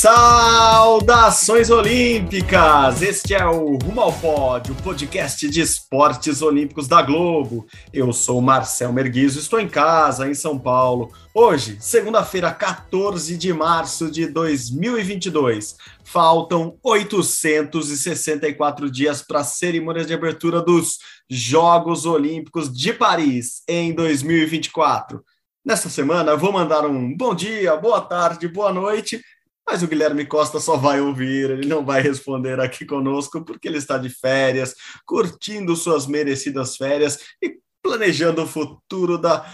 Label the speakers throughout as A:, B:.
A: Saudações Olímpicas! Este é o Rumo ao Pódio, podcast de esportes olímpicos da Globo. Eu sou Marcel Merguizo, estou em casa, em São Paulo. Hoje, segunda-feira, 14 de março de 2022. Faltam 864 dias para a cerimônia de abertura dos Jogos Olímpicos de Paris em 2024. Nesta semana, eu vou mandar um bom dia, boa tarde, boa noite mas o Guilherme Costa só vai ouvir, ele não vai responder aqui conosco, porque ele está de férias, curtindo suas merecidas férias e planejando o futuro da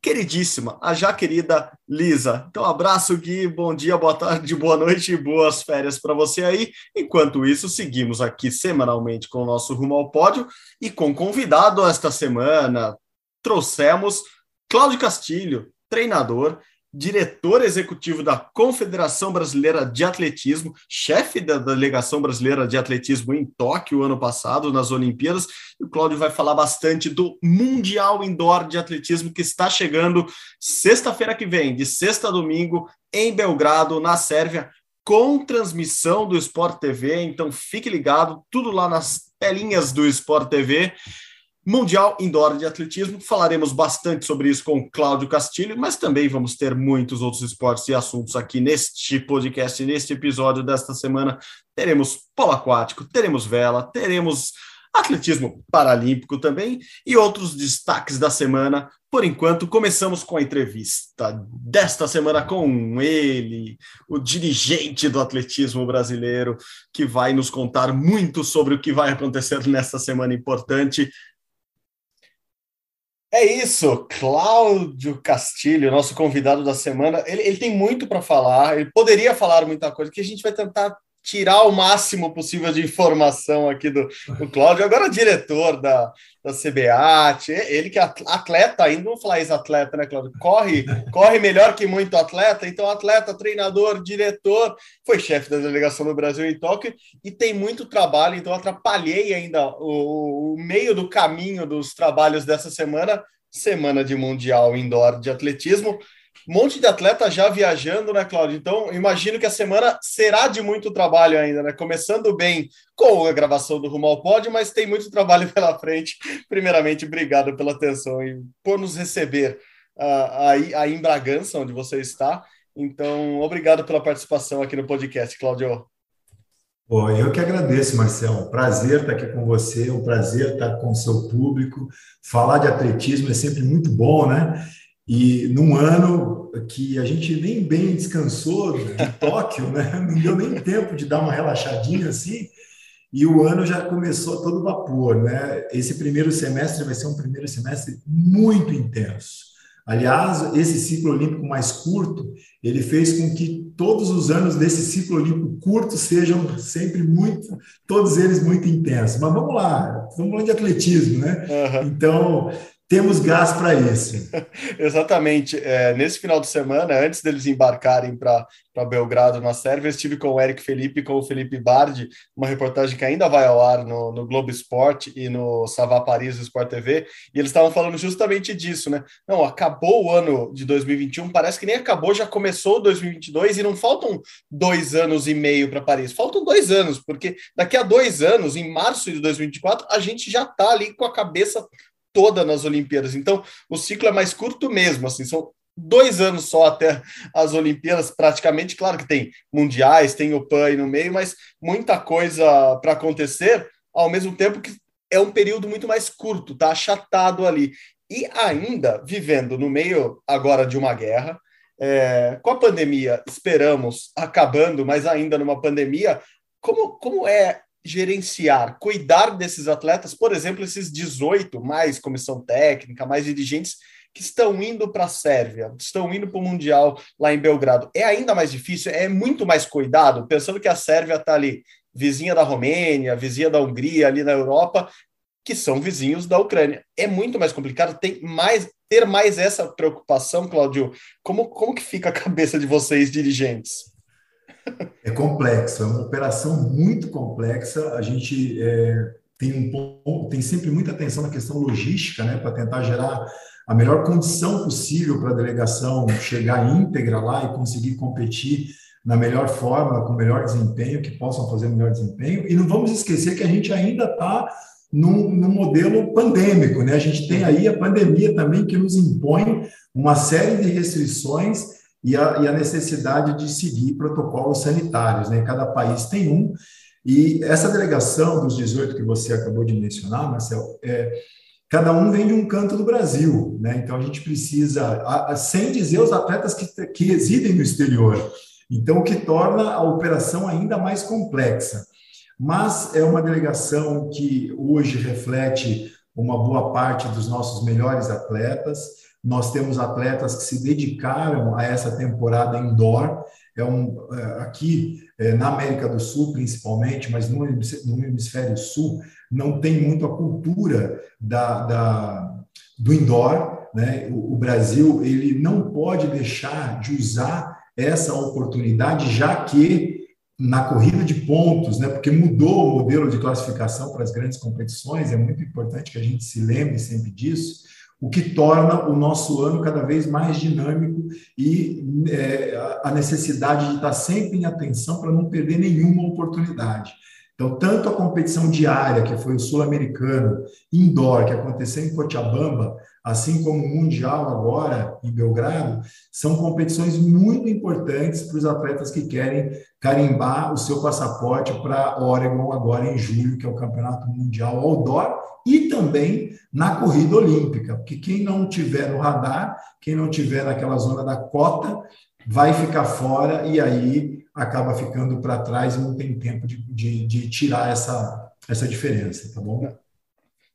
A: queridíssima, a já querida Lisa. Então, abraço, Gui, bom dia, boa tarde, boa noite e boas férias para você aí. Enquanto isso, seguimos aqui semanalmente com o nosso Rumo ao Pódio e com convidado esta semana, trouxemos Cláudio Castilho, treinador diretor executivo da Confederação Brasileira de Atletismo, chefe da delegação brasileira de atletismo em Tóquio ano passado, nas Olimpíadas. E o Cláudio vai falar bastante do Mundial Indoor de Atletismo que está chegando sexta-feira que vem, de sexta a domingo, em Belgrado, na Sérvia, com transmissão do Sport TV. Então fique ligado, tudo lá nas telinhas do Sport TV. Mundial Indoor de Atletismo. Falaremos bastante sobre isso com Cláudio Castilho, mas também vamos ter muitos outros esportes e assuntos aqui neste podcast, neste episódio desta semana. Teremos polo aquático, teremos vela, teremos atletismo paralímpico também e outros destaques da semana. Por enquanto, começamos com a entrevista desta semana com ele, o dirigente do atletismo brasileiro, que vai nos contar muito sobre o que vai acontecer nesta semana importante. É isso, Cláudio Castilho, nosso convidado da semana. Ele, ele tem muito para falar, ele poderia falar muita coisa, que a gente vai tentar tirar o máximo possível de informação aqui do, do Cláudio. Agora, diretor da, da CBAT, ele que é atleta ainda, vamos falar ex-atleta, né, Cláudio? Corre, corre melhor que muito atleta, então atleta, treinador, diretor, foi chefe da delegação do Brasil em Tóquio e tem muito trabalho, então atrapalhei ainda o, o meio do caminho dos trabalhos dessa semana, semana de Mundial Indoor de Atletismo. Um monte de atleta já viajando, né, Cláudio? Então, imagino que a semana será de muito trabalho ainda, né? Começando bem com a gravação do Rumo ao Pódio, mas tem muito trabalho pela frente. Primeiramente, obrigado pela atenção e por nos receber uh, aí, aí em Bragança, onde você está. Então, obrigado pela participação aqui no podcast, Cláudio.
B: Pô, eu que agradeço, Marcelo. Prazer estar aqui com você, um prazer estar com o seu público. Falar de atletismo é sempre muito bom, né? E num ano que a gente nem bem descansou de Tóquio, né? não deu nem tempo de dar uma relaxadinha assim, e o ano já começou a todo vapor. Né? Esse primeiro semestre vai ser um primeiro semestre muito intenso. Aliás, esse ciclo olímpico mais curto, ele fez com que todos os anos desse ciclo olímpico curto sejam sempre muito, todos eles muito intensos. Mas vamos lá, estamos falando de atletismo, né? Uhum. Então, temos gás para isso.
A: Exatamente. É, nesse final de semana, antes deles embarcarem para Belgrado, na Sérvia, estive com o Eric Felipe e com o Felipe Bardi, uma reportagem que ainda vai ao ar no, no Globo Esporte e no Savá Paris, no Sport TV, e eles estavam falando justamente disso, né? Não, acabou o ano de 2021, parece que nem acabou, já começou 2022 e não faltam dois anos e meio para Paris, faltam dois anos, porque daqui a dois anos, em março de 2024, a gente já está ali com a cabeça toda nas Olimpíadas. Então, o ciclo é mais curto mesmo, assim, são dois anos só até as Olimpíadas, praticamente. Claro que tem mundiais, tem o PAN aí no meio, mas muita coisa para acontecer, ao mesmo tempo que é um período muito mais curto, tá achatado ali. E ainda vivendo no meio agora de uma guerra, é, com a pandemia, esperamos acabando, mas ainda numa pandemia, como, como é gerenciar, cuidar desses atletas, por exemplo, esses 18 mais comissão técnica, mais dirigentes que estão indo para a Sérvia, estão indo para o Mundial lá em Belgrado. É ainda mais difícil, é muito mais cuidado, pensando que a Sérvia está ali, vizinha da Romênia, vizinha da Hungria, ali na Europa. que são vizinhos da Ucrânia. É muito mais complicado, tem mais ter mais essa preocupação, Cláudio. Como, como que fica a cabeça de vocês, dirigentes?
B: É complexo, é uma operação muito complexa. A gente é, tem, um, tem sempre muita atenção na questão logística, né, para tentar gerar a melhor condição possível para a delegação chegar íntegra lá e conseguir competir na melhor forma, com melhor desempenho, que possam fazer melhor desempenho. E não vamos esquecer que a gente ainda está num, num, modelo pandêmico, né? A gente tem aí a pandemia também que nos impõe uma série de restrições e a, e a necessidade de seguir protocolos sanitários, né? Cada país tem um. E essa delegação dos 18 que você acabou de mencionar, Marcel, é, cada um vem de um canto do Brasil, né? Então a gente precisa, a, a, sem dizer os atletas que, que residem no exterior. Então, o que torna a operação ainda mais complexa. Mas é uma delegação que hoje reflete uma boa parte dos nossos melhores atletas. Nós temos atletas que se dedicaram a essa temporada indoor. É um, é, aqui é, na América do Sul, principalmente, mas no, hemisfério sul, não tem muito a cultura da, da do indoor. Né? O, o Brasil ele não pode deixar de usar essa oportunidade, já que na corrida de pontos, né, porque mudou o modelo de classificação para as grandes competições, é muito importante que a gente se lembre sempre disso, o que torna o nosso ano cada vez mais dinâmico e é, a necessidade de estar sempre em atenção para não perder nenhuma oportunidade. Então, tanto a competição diária, que foi o Sul-Americano, indoor, que aconteceu em Cochabamba, assim como o Mundial agora em Belgrado, são competições muito importantes para os atletas que querem carimbar o seu passaporte para Oregon agora em julho, que é o Campeonato Mundial Outdoor, e também na corrida olímpica, porque quem não tiver no radar, quem não tiver naquela zona da cota, vai ficar fora e aí acaba ficando para trás e não tem tempo de, de, de, tirar essa, essa diferença, tá bom?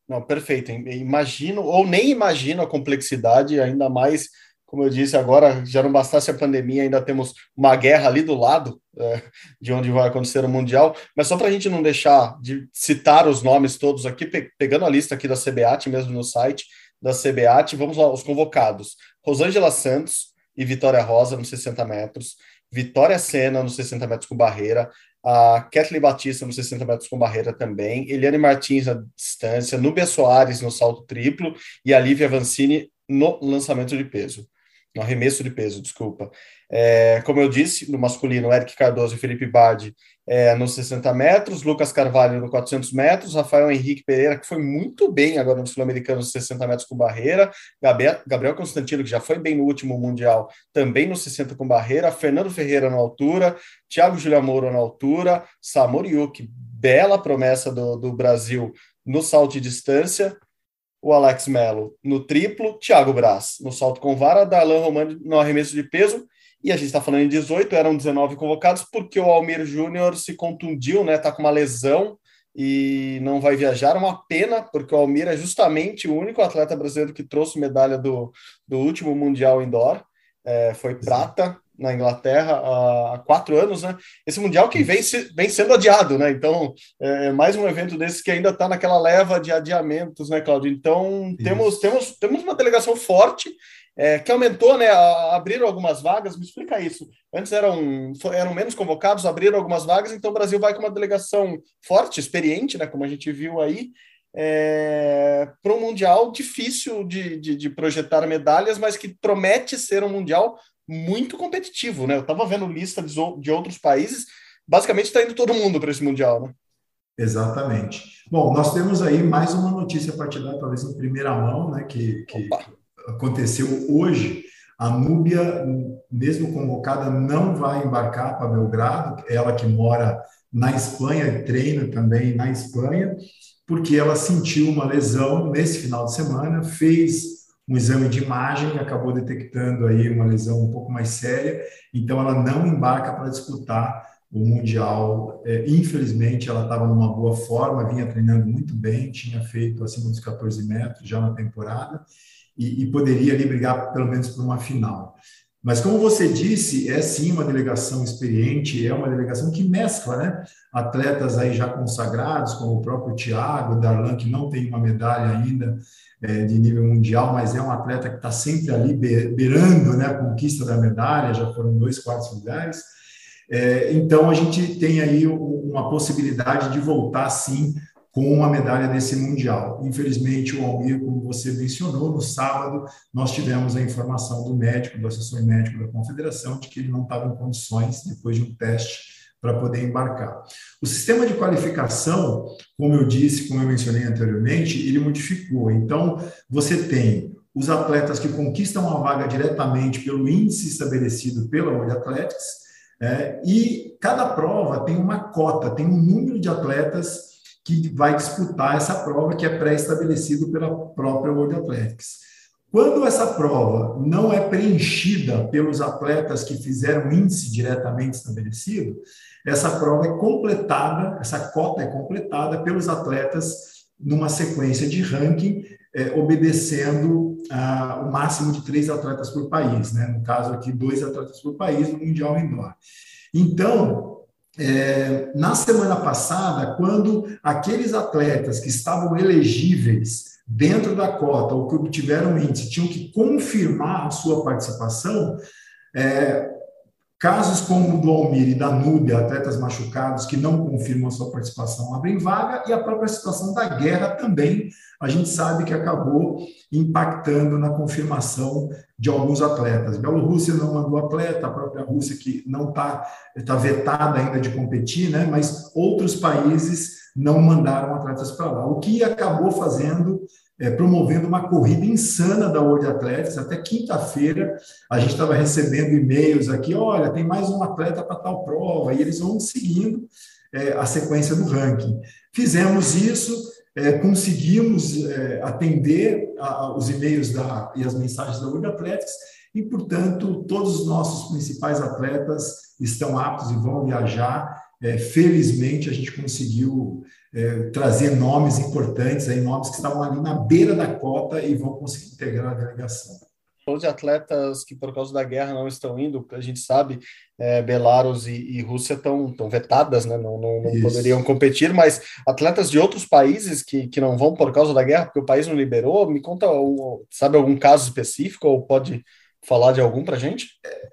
A: Não, perfeito. Imagino, ou nem imagino a complexidade, ainda mais, como eu disse agora, já não bastasse a pandemia, ainda temos uma guerra ali do lado é, de onde vai acontecer o Mundial. Mas só para a gente não deixar de citar os nomes todos aqui, pe pegando a lista aqui da CBAT, mesmo no site da CBAT, vamos lá, os convocados. Rosângela Santos e Vitória Rosa nos 60 metros. Vitória Senna nos 60 metros com barreira, a Kathleen Batista nos 60 metros com barreira também, Eliane Martins na distância, Núbia Soares no salto triplo. E a Lívia Vancini no lançamento de peso, no arremesso de peso, desculpa. É, como eu disse, no masculino, Eric Cardoso e Felipe Bardi é, nos 60 metros, Lucas Carvalho no 400 metros, Rafael Henrique Pereira, que foi muito bem agora no Sul-Americano nos 60 metros com barreira, Gabriel, Constantino, que já foi bem no último Mundial, também nos 60 com barreira, Fernando Ferreira na altura, Thiago Julia Moura na altura, Samoriuk, bela promessa do, do Brasil no salto de distância, o Alex Melo no triplo, Thiago Braz no salto com vara, Darlan Romani no arremesso de peso e a gente está falando em 18, eram 19 convocados, porque o Almir Júnior se contundiu, né? Está com uma lesão e não vai viajar. Uma pena, porque o Almir é justamente o único atleta brasileiro que trouxe medalha do, do último Mundial Indoor. É, foi prata na Inglaterra há quatro anos, né? Esse Mundial que vem, se, vem sendo adiado, né? Então, é, é mais um evento desse que ainda está naquela leva de adiamentos, né, Claudio? Então, temos, temos, temos uma delegação forte é, que aumentou, né? Abriram algumas vagas, me explica isso. Antes eram, eram menos convocados, abriram algumas vagas, então o Brasil vai com uma delegação forte, experiente, né? Como a gente viu aí, é, para um Mundial difícil de, de, de, projetar medalhas, mas que promete ser um Mundial muito competitivo, né? Eu estava vendo lista de, de outros países, basicamente está indo todo mundo para esse Mundial, né?
B: Exatamente. Bom, nós temos aí mais uma notícia para te dar, talvez em primeira mão, né? Que, que aconteceu hoje, a Núbia, mesmo convocada, não vai embarcar para Belgrado, ela que mora na Espanha treina também na Espanha, porque ela sentiu uma lesão nesse final de semana, fez um exame de imagem acabou detectando aí uma lesão um pouco mais séria, então ela não embarca para disputar o Mundial. É, infelizmente, ela estava numa boa forma, vinha treinando muito bem, tinha feito acima dos 14 metros já na temporada, e, e, poderia ali brigar pelo menos por uma final. Mas, como você disse, é sim uma delegação experiente, é uma delegação que mescla né? atletas aí já consagrados, como o próprio Thiago, Darlan, que não tem uma medalha ainda é, de nível mundial, mas é um atleta que está sempre ali beirando né, a conquista da medalha, já foram dois quartos lugares. É, então, a gente tem aí uma possibilidade de voltar, sim, com uma medalha desse Mundial. Infelizmente, o Almir, como você mencionou, no sábado nós tivemos a informação do médico, do assessor médico da confederação, de que ele não estava em condições, depois de um teste, para poder embarcar. O sistema de qualificação, como eu disse, como eu mencionei anteriormente, ele modificou. Então, você tem os atletas que conquistam a vaga diretamente pelo índice estabelecido pela World Athletics, é, e cada prova tem uma cota, tem um número de atletas que vai disputar essa prova que é pré-estabelecido pela própria World Athletics. Quando essa prova não é preenchida pelos atletas que fizeram índice diretamente estabelecido, essa prova é completada, essa cota é completada pelos atletas numa sequência de ranking, é, obedecendo ah, o máximo de três atletas por país, né? no caso aqui, dois atletas por país no Mundial Indoor. Então, é, na semana passada, quando aqueles atletas que estavam elegíveis dentro da cota ou que obtiveram índice tinham que confirmar a sua participação, é, Casos como o do Almir e da Núbia, atletas machucados que não confirmam a sua participação, abrem vaga, e a própria situação da guerra também, a gente sabe que acabou impactando na confirmação de alguns atletas. Bielorrússia não mandou atleta, a própria Rússia que não está tá vetada ainda de competir, né? mas outros países não mandaram atletas para lá, o que acabou fazendo é, promovendo uma corrida insana da World Athletics. Até quinta-feira a gente estava recebendo e-mails aqui, olha, tem mais um atleta para tal prova, e eles vão seguindo é, a sequência do ranking. Fizemos isso, é, conseguimos é, atender a, os e-mails da, e as mensagens da World Athletics, e, portanto, todos os nossos principais atletas estão aptos e vão viajar é, felizmente, a gente conseguiu é, trazer nomes importantes, aí, nomes que estavam ali na beira da cota e vão conseguir integrar a delegação.
A: Os atletas que, por causa da guerra, não estão indo, a gente sabe, é, Belarus e, e Rússia estão vetadas, né? não, não, não poderiam competir, mas atletas de outros países que, que não vão por causa da guerra, porque o país não liberou, me conta, sabe algum caso específico ou pode falar de algum para a gente?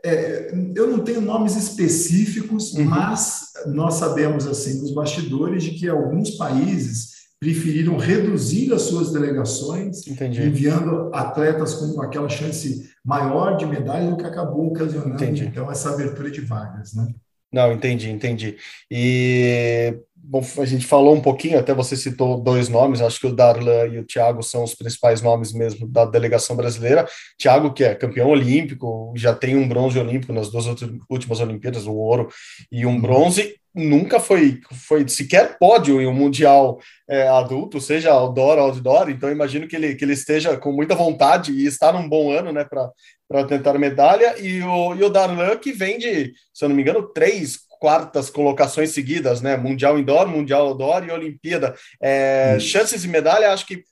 B: É, eu não tenho nomes específicos, uhum. mas nós sabemos, assim, nos bastidores, de que alguns países preferiram reduzir as suas delegações, Entendi. enviando atletas com aquela chance maior de medalha, o que acabou ocasionando, Entendi. então, essa abertura de vagas, né?
A: Não, entendi, entendi. E bom, a gente falou um pouquinho, até você citou dois nomes, acho que o Darlan e o Thiago são os principais nomes mesmo da delegação brasileira. Thiago, que é campeão olímpico, já tem um bronze olímpico nas duas últimas Olimpíadas, um ouro e um bronze, nunca foi, foi sequer pódio em um mundial é, adulto, seja outdoor ou outdoor, então imagino que ele, que ele esteja com muita vontade e está num bom ano, né, para tentar medalha, e o, e o Darlan que vem de, se eu não me engano, três, quartas colocações seguidas, né? Mundial Indoor, Mundial Outdoor e Olimpíada. É, chances de medalha, acho que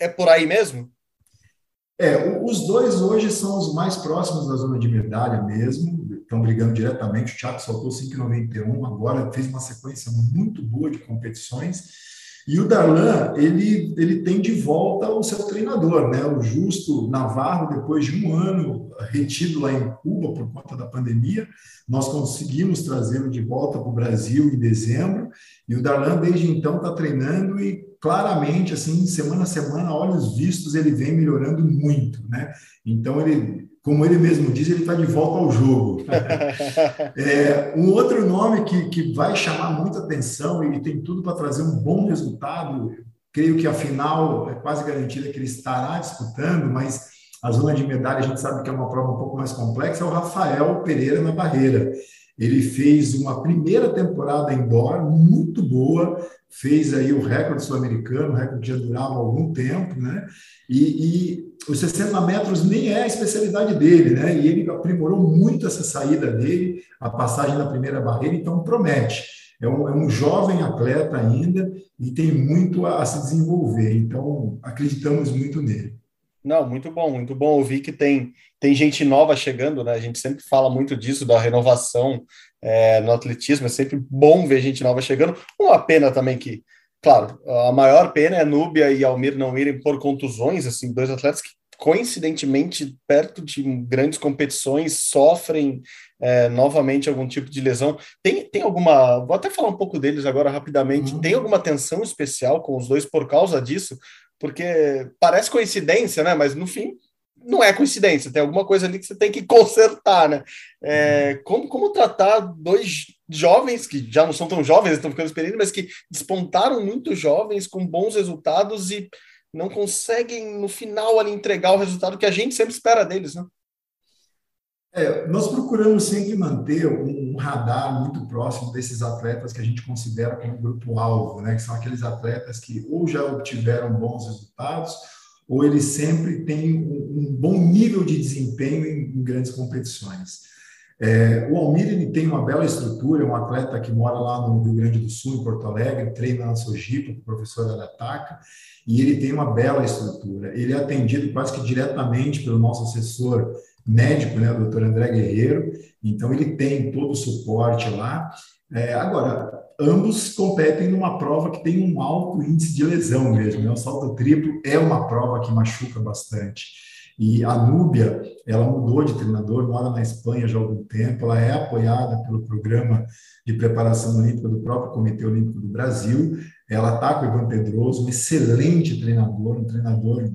A: é por aí mesmo?
B: É, os dois hoje são os mais próximos da zona de medalha mesmo, estão brigando diretamente. O Thiago saltou 5,91, agora fez uma sequência muito boa de competições e o Darlan, ele, ele tem de volta o seu treinador, né? o Justo Navarro, depois de um ano retido lá em Cuba por conta da pandemia, nós conseguimos trazê-lo de volta para o Brasil em dezembro, e o Darlan desde então está treinando e claramente, assim, semana a semana, olhos vistos, ele vem melhorando muito, né? Então, ele como ele mesmo diz, ele está de volta ao jogo. é, um outro nome que, que vai chamar muita atenção e tem tudo para trazer um bom resultado, creio que a final é quase garantida que ele estará disputando, mas a zona de medalha a gente sabe que é uma prova um pouco mais complexa, é o Rafael Pereira na barreira. Ele fez uma primeira temporada indoor muito boa, fez aí o recorde sul-americano, o recorde que já durava algum tempo, né? E, e, os 60 metros nem é a especialidade dele, né? E ele aprimorou muito essa saída dele, a passagem da primeira barreira, então promete. É um, é um jovem atleta ainda e tem muito a, a se desenvolver, então acreditamos muito nele.
A: Não, muito bom, muito bom ouvir que tem, tem gente nova chegando, né? A gente sempre fala muito disso, da renovação é, no atletismo, é sempre bom ver gente nova chegando. Uma pena também que, claro, a maior pena é Núbia e Almir não irem por contusões, assim, dois atletas que coincidentemente, perto de grandes competições, sofrem é, novamente algum tipo de lesão. Tem, tem alguma. Vou até falar um pouco deles agora rapidamente. Uhum. Tem alguma tensão especial com os dois por causa disso? Porque parece coincidência, né? Mas no fim. Não é coincidência, tem alguma coisa ali que você tem que consertar, né? É, como, como tratar dois jovens, que já não são tão jovens, estão ficando experientes, mas que despontaram muito jovens com bons resultados e não conseguem no final ali entregar o resultado que a gente sempre espera deles, né?
B: É, nós procuramos sempre manter um, radar muito próximo desses atletas que a gente considera como grupo-alvo, né? que são aqueles atletas que ou já obtiveram bons resultados, ou eles sempre têm um, bom nível de desempenho em, em grandes competições. É, o Almir ele tem uma bela estrutura, é um atleta que mora lá no Rio Grande do Sul, em Porto Alegre, treina na Sojipa com o professor Arataca, e ele tem uma bela estrutura. Ele é atendido quase que diretamente pelo nosso assessor médico, né, o doutor André Guerreiro, então ele tem todo o suporte lá. É, agora, ambos competem numa prova que tem um alto índice de lesão mesmo, né? o salto triplo é uma prova que machuca bastante. E a Núbia, ela mudou de treinador, mora na Espanha já há algum tempo, ela é apoiada pelo programa de preparação olímpica do próprio Comitê Olímpico do Brasil. Ela está com o Ivan Pedroso, um excelente treinador, um treinador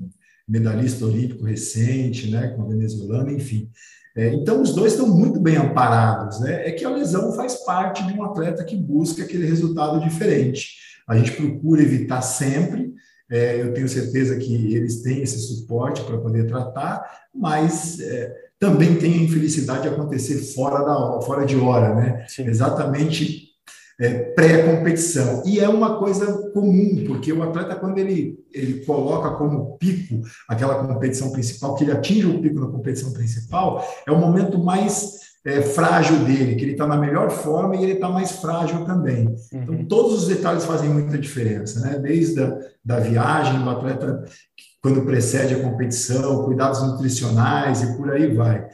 B: medalhista olímpico recente, né, com a venezuelana, enfim. É, então, os dois estão muito bem amparados. Né? É que a lesão faz parte de um atleta que busca aquele resultado diferente. A gente procura evitar sempre, é, eu tenho certeza que eles têm esse suporte para poder tratar, mas é, também tem a infelicidade de acontecer fora, da, fora de hora, né? Sim. Exatamente é, pré-competição. E é uma coisa comum, porque o atleta, quando ele, ele coloca como pico aquela competição principal, que ele atinge o pico na competição principal, é o momento mais é, frágil dele, que ele está na melhor forma e ele está mais frágil também. Então, uhum. Então, todos os detalhes fazem muita diferença, né? Desde a da viagem do atleta, quando precede a competição, cuidados nutricionais e por aí vai.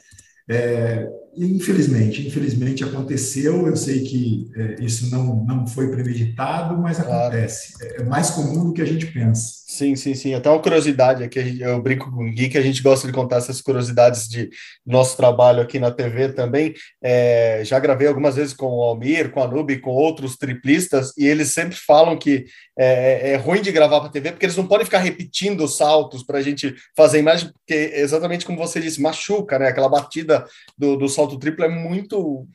B: É, infelizmente, infelizmente aconteceu. Eu sei que é, isso não, não foi premeditado, mas acontece. É, é mais comum do que a gente pensa.
A: Sim, sim, sim. Até uma curiosidade aqui, eu brinco com o Gui, que a gente gosta de contar essas curiosidades de nosso trabalho aqui na TV também. É, já gravei algumas vezes com o Almir, com a Nube, com outros triplistas, e eles sempre falam que é, é ruim de gravar para a TV, porque eles não podem ficar repetindo os saltos para a gente fazer imagem, porque exatamente como você disse, machuca, né? Aquela batida do, do salto triplo é muito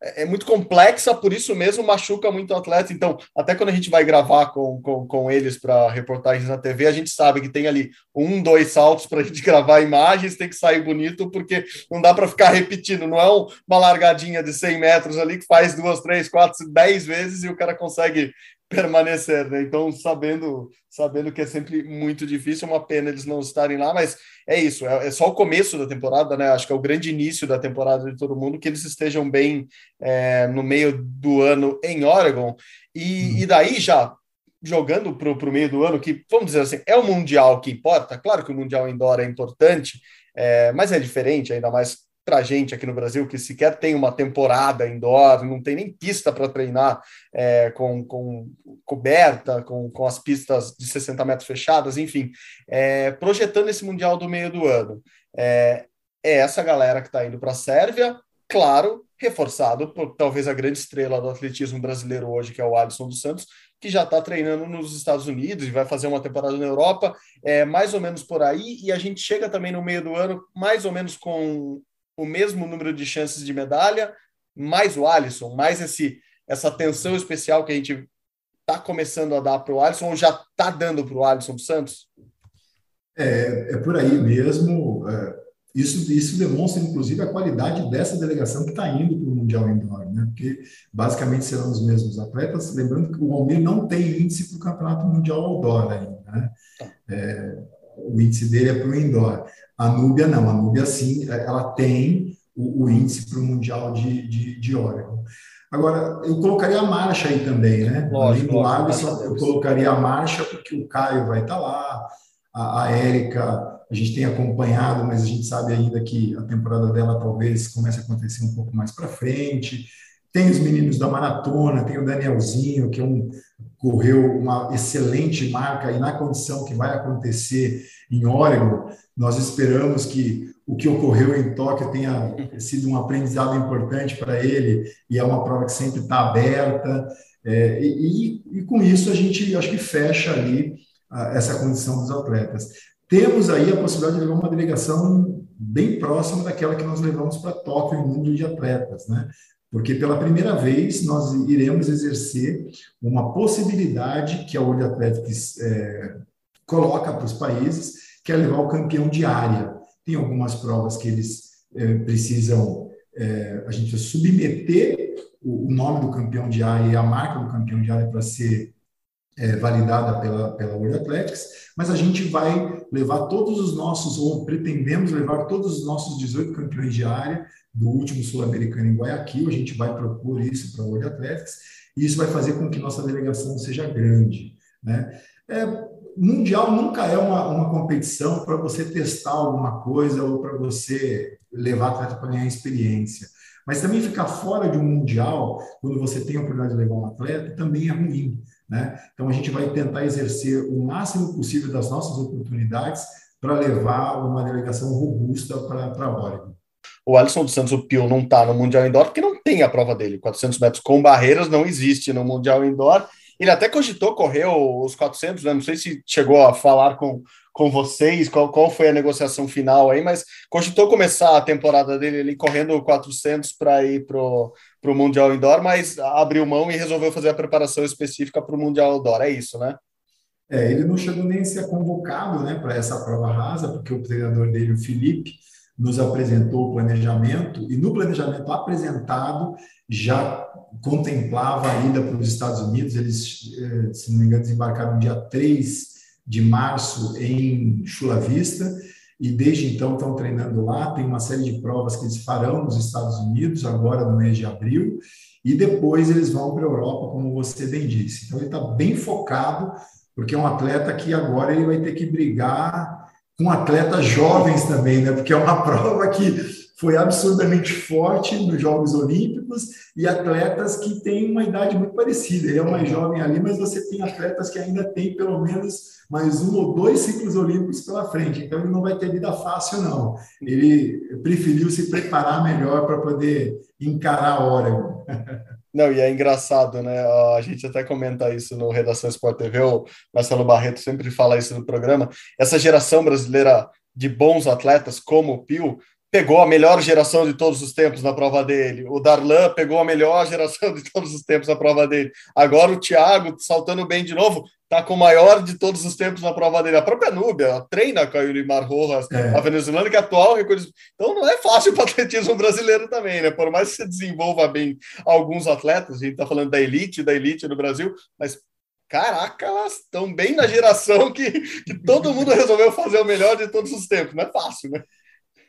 A: é muito complexa, por isso mesmo machuca muito o atleta. Então, até quando a gente vai gravar com, com, com eles para reportagens na TV, a gente sabe que tem ali um, dois saltos para a gente gravar imagens, tem que sair bonito, porque não dá para ficar repetindo. Não é uma largadinha de 100 metros ali que faz duas, três, quatro, dez vezes e o cara consegue permanecer, né? Então, sabendo, sabendo que é sempre muito difícil, é uma pena eles não estarem lá, mas é isso, é, é, só o começo da temporada, né? Acho que é o grande início da temporada de todo mundo, que eles estejam bem é, no meio do ano em Oregon, e, hum. e daí já jogando para o meio do ano, que, vamos dizer assim, é o Mundial que importa, claro que o Mundial indoor é importante, é, mas é diferente, ainda mais para gente aqui no Brasil, que sequer tem uma temporada indoor, não tem nem pista para treinar é, com, com coberta, com, com as pistas de 60 metros fechadas, enfim, é, projetando esse Mundial do meio do ano. É, é essa galera que está indo para a Sérvia, claro, reforçado por talvez a grande estrela do atletismo brasileiro hoje, que é o Alisson dos Santos, que já está treinando nos Estados Unidos e vai fazer uma temporada na Europa, é mais ou menos por aí, e a gente chega também no meio do ano, mais ou menos com o mesmo número de chances de medalha, mais o Alisson, mais esse, essa atenção especial que a gente está começando a dar para o Alisson, ou já está dando para o Alisson Santos?
B: É, é por aí mesmo. É, isso, isso demonstra, inclusive, a qualidade dessa delegação que está indo para o Mundial Indoor, né? porque basicamente serão os mesmos atletas. Lembrando que o Almir não tem índice para o Campeonato Mundial Outdoor ainda. Né? Tá. É, o índice dele é para o indoor. A Núbia não, a Núbia sim, ela tem o, o índice para o Mundial de, de, de Oregon. Agora, eu colocaria a marcha aí também, né? Lógico, Além do eu colocaria a marcha, porque o Caio vai estar tá lá, A, a Érica, a gente tem acompanhado, mas a gente sabe ainda que a temporada dela talvez comece a acontecer um pouco mais para frente. Tem os meninos da maratona, tem o Danielzinho, que é um, correu uma excelente marca, e na condição que vai acontecer em Oregon, nós esperamos que o que ocorreu em Tóquio tenha sido um aprendizado importante para ele, e é uma prova que sempre está aberta. É, e, e, com isso a gente acho que fecha ali a, essa condição dos atletas. Temos aí a possibilidade de levar uma delegação bem próxima daquela que nós levamos para Tóquio em número de atletas, né? Porque pela primeira vez nós iremos exercer uma possibilidade que a World Athletics é, coloca para os países, que é levar o campeão de área. Tem algumas provas que eles é, precisam, é, a gente submeter o, o, nome do campeão de área e a marca do campeão de área para ser é, validada pela, pela World Athletics, mas a gente vai levar todos os nossos, ou pretendemos levar todos os nossos 18 campeões de área do último sul-americano em Guayaquil, a gente vai propor isso para a World Athletics, e isso vai fazer com que nossa delegação seja grande. Né? É, mundial nunca é uma, uma competição para você testar alguma coisa ou para você levar atleta para ganhar experiência. Mas também ficar fora de um mundial, quando você tem a oportunidade de levar um atleta, também é ruim. Né? Então a gente vai tentar exercer o máximo possível das nossas oportunidades para levar uma delegação robusta para a Oregon
A: o Alisson dos Santos, o Pio, não está no Mundial Indoor porque não tem a prova dele. 400 metros com barreiras não existe no Mundial Indoor. Ele até cogitou correr os 400, né? não sei se chegou a falar com, com vocês, qual, qual foi a negociação final aí, mas cogitou começar a temporada dele ali correndo 400 para ir para o Mundial Indoor, mas abriu mão e resolveu fazer a preparação específica para o Mundial Indoor. É isso, né?
B: É, ele não chegou nem a ser convocado né, para essa prova rasa, porque o treinador dele, o Felipe, nos apresentou o planejamento, e no planejamento apresentado já contemplava a ida para os Estados Unidos. Eles, eh, se não me engano, desembarcaram dia 3 de março em Chula Vista, e desde então estão treinando lá. Tem uma série de provas que eles farão nos Estados Unidos, agora no mês de abril, e depois eles vão para a Europa, como você bem disse. Então, ele está bem focado, porque é um atleta que agora ele vai ter que brigar com atletas jovens também, né? Porque é uma prova que foi absurdamente forte nos Jogos Olímpicos e atletas que têm uma idade muito parecida. Ele é mais jovem ali, mas você tem atletas que ainda têm pelo menos mais um ou dois ciclos olímpicos pela frente. Então ele não vai ter vida fácil, não. Ele preferiu se preparar melhor para poder encarar a hora.
A: Não, e é engraçado, né? A gente até comenta isso no Redação Sport TV, o Marcelo Barreto sempre fala isso no programa. Essa geração brasileira de bons atletas, como o Pio, pegou a melhor geração de todos os tempos na prova dele. O Darlan pegou a melhor geração de todos os tempos na prova dele. Agora o Thiago, saltando bem de novo, está com o maior de todos os tempos na prova dele. A própria Núbia treina com a Yulimar Rojas, é. a venezuelana, que é atual recorde. Então não é fácil para o atletismo brasileiro também, né? Por mais que você desenvolva bem alguns atletas, a gente está falando da elite, da elite no Brasil, mas caraca, elas estão bem na geração que, que todo mundo resolveu fazer o melhor de todos os tempos. Não é fácil, né?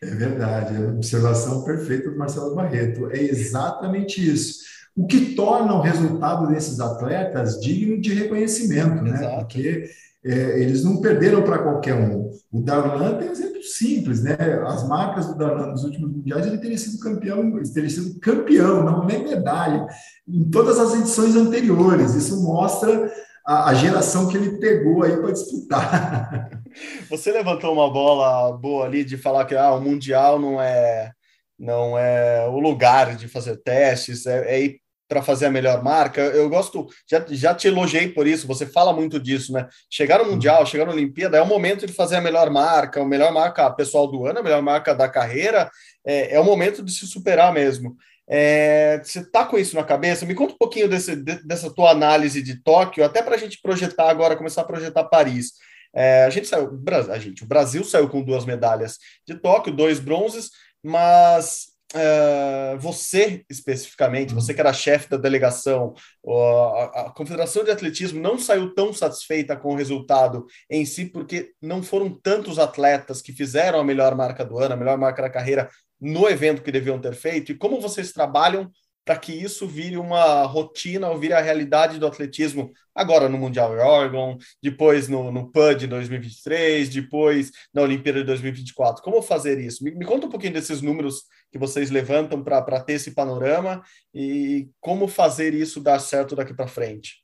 B: É verdade, é a observação perfeita do Marcelo Barreto. É exatamente isso. O que torna o resultado desses atletas digno de reconhecimento, né? Exato. Porque é, eles não perderam para qualquer um. O Darlan tem um exemplo simples, né? As marcas do Darlan nos últimos mundiais ele teria sido campeão, ele teria sido campeão, não nem medalha, em todas as edições anteriores. Isso mostra a, a geração que ele pegou aí para disputar.
A: Você levantou uma bola boa ali de falar que ah, o Mundial não é não é o lugar de fazer testes, é, é ir para fazer a melhor marca. Eu gosto, já, já te elogiei por isso, você fala muito disso, né? Chegar no Mundial, chegar na Olimpíada é o momento de fazer a melhor marca, a melhor marca pessoal do ano, a melhor marca da carreira, é, é o momento de se superar mesmo. É, você está com isso na cabeça? Me conta um pouquinho desse, dessa tua análise de Tóquio, até para a gente projetar agora, começar a projetar Paris. É, a gente saiu, a gente, o Brasil saiu com duas medalhas de Tóquio, dois bronzes, mas é, você especificamente, você que era chefe da delegação, a, a, Confederação de Atletismo não saiu tão satisfeita com o resultado em si, porque não foram tantos atletas que fizeram a melhor marca do ano, a melhor marca da carreira no evento que deviam ter feito, e como vocês trabalham para que isso vire uma rotina, ou vire a realidade do atletismo agora no Mundial Oregon, depois no, no PUD 2023, depois na Olimpíada de 2024? Como fazer isso? Me, me conta um pouquinho desses números que vocês levantam para ter esse panorama e como fazer isso dar certo daqui para frente.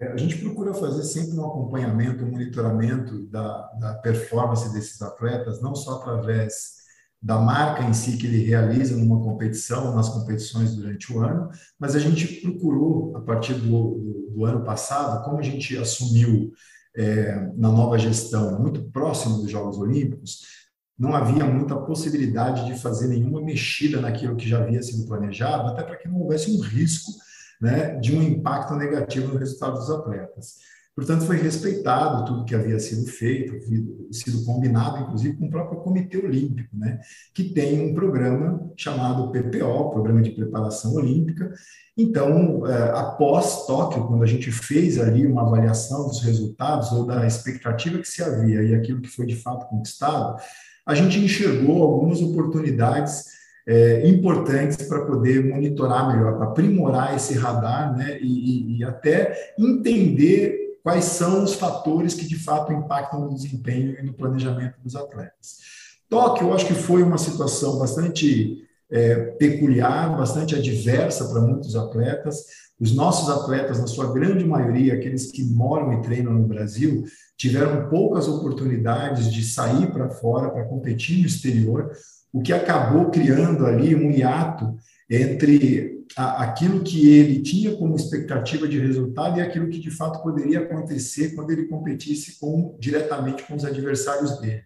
B: É, a gente procura fazer sempre um acompanhamento, um monitoramento da, da performance desses atletas, não só através da marca em si que ele realiza numa competição, nas competições durante o ano, mas a gente procurou, a partir do, do, do ano passado, como a gente assumiu é, na nova gestão, muito próximo dos Jogos Olímpicos, não havia muita possibilidade de fazer nenhuma mexida naquilo que já havia sido planejado, até para que não houvesse um risco né, de um impacto negativo no resultado dos atletas. Portanto, foi respeitado tudo que havia sido feito, sido combinado, inclusive, com o próprio Comitê Olímpico, né, que tem um programa chamado PPO, Programa de Preparação Olímpica. Então, é, após Tóquio, quando a gente fez ali uma avaliação dos resultados ou da expectativa que se havia e aquilo que foi de fato conquistado, a gente enxergou algumas oportunidades é, importantes para poder monitorar melhor, para aprimorar esse radar né, e, e, até entender quais são os fatores que de fato impactam no desempenho e no planejamento dos atletas. Tóquio, eu acho que foi uma situação bastante é, peculiar, bastante adversa para muitos atletas. Os nossos atletas, na sua grande maioria, aqueles que moram e treinam no Brasil, tiveram poucas oportunidades de sair para fora para competir no exterior, o que acabou criando ali um hiato entre aquilo que ele tinha como expectativa de resultado e aquilo que de fato poderia acontecer quando ele competisse com, diretamente com os adversários dele.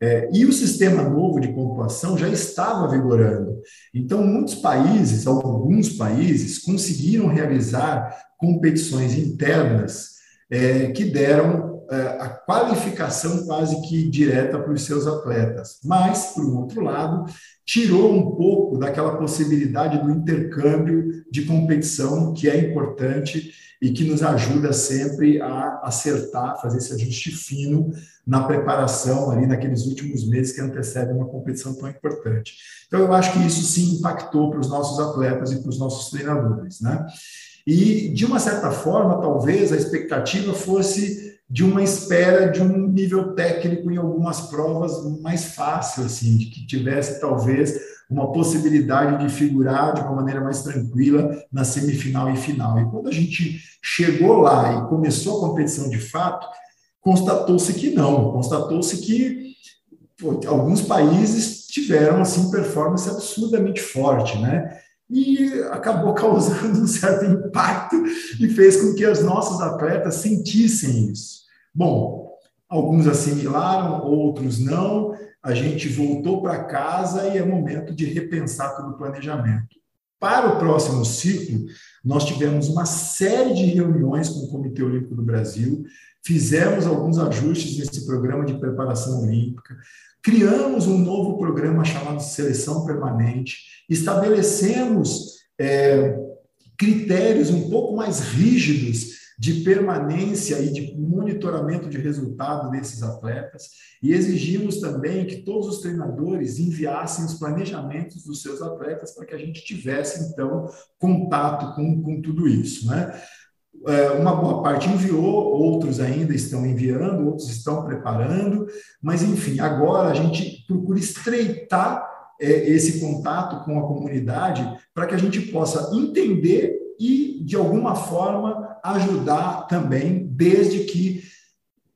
B: É, e o sistema novo de pontuação já estava vigorando. Então, muitos países, alguns países, conseguiram realizar competições internas é, que deram a qualificação quase que direta para os seus atletas. Mas, por um outro lado, tirou um pouco daquela possibilidade do intercâmbio de competição, que é importante e que nos ajuda sempre a acertar, fazer esse ajuste fino na preparação ali naqueles últimos meses que antecedem uma competição tão importante. Então, eu acho que isso sim impactou para os nossos atletas e para os nossos treinadores, né? E, de uma certa forma, talvez a expectativa fosse de uma espera de um nível técnico em algumas provas mais fácil, assim, de que tivesse talvez uma possibilidade de figurar de uma maneira mais tranquila na semifinal e final. E quando a gente chegou lá e começou a competição de fato, constatou-se que não, constatou-se que pô, alguns países tiveram assim performance absurdamente forte, né? E acabou causando um certo impacto e fez com que os nossos atletas sentissem isso. Bom, alguns assimilaram, outros não. A gente voltou para casa e é momento de repensar todo o planejamento. Para o próximo ciclo, nós tivemos uma série de reuniões com o Comitê Olímpico do Brasil, fizemos alguns ajustes nesse programa de preparação olímpica, criamos um novo programa chamado Seleção Permanente, estabelecemos é, critérios um pouco mais rígidos de permanência e de monitoramento de resultado desses atletas e exigimos também que todos os treinadores enviassem os planejamentos dos seus atletas para que a gente tivesse, então, contato com, com tudo isso, né? É, uma boa parte enviou, outros ainda estão enviando, outros estão preparando, mas enfim, agora a gente procura estreitar é, esse contato com a comunidade para que a gente possa entender e, de alguma forma, ajudar também, desde que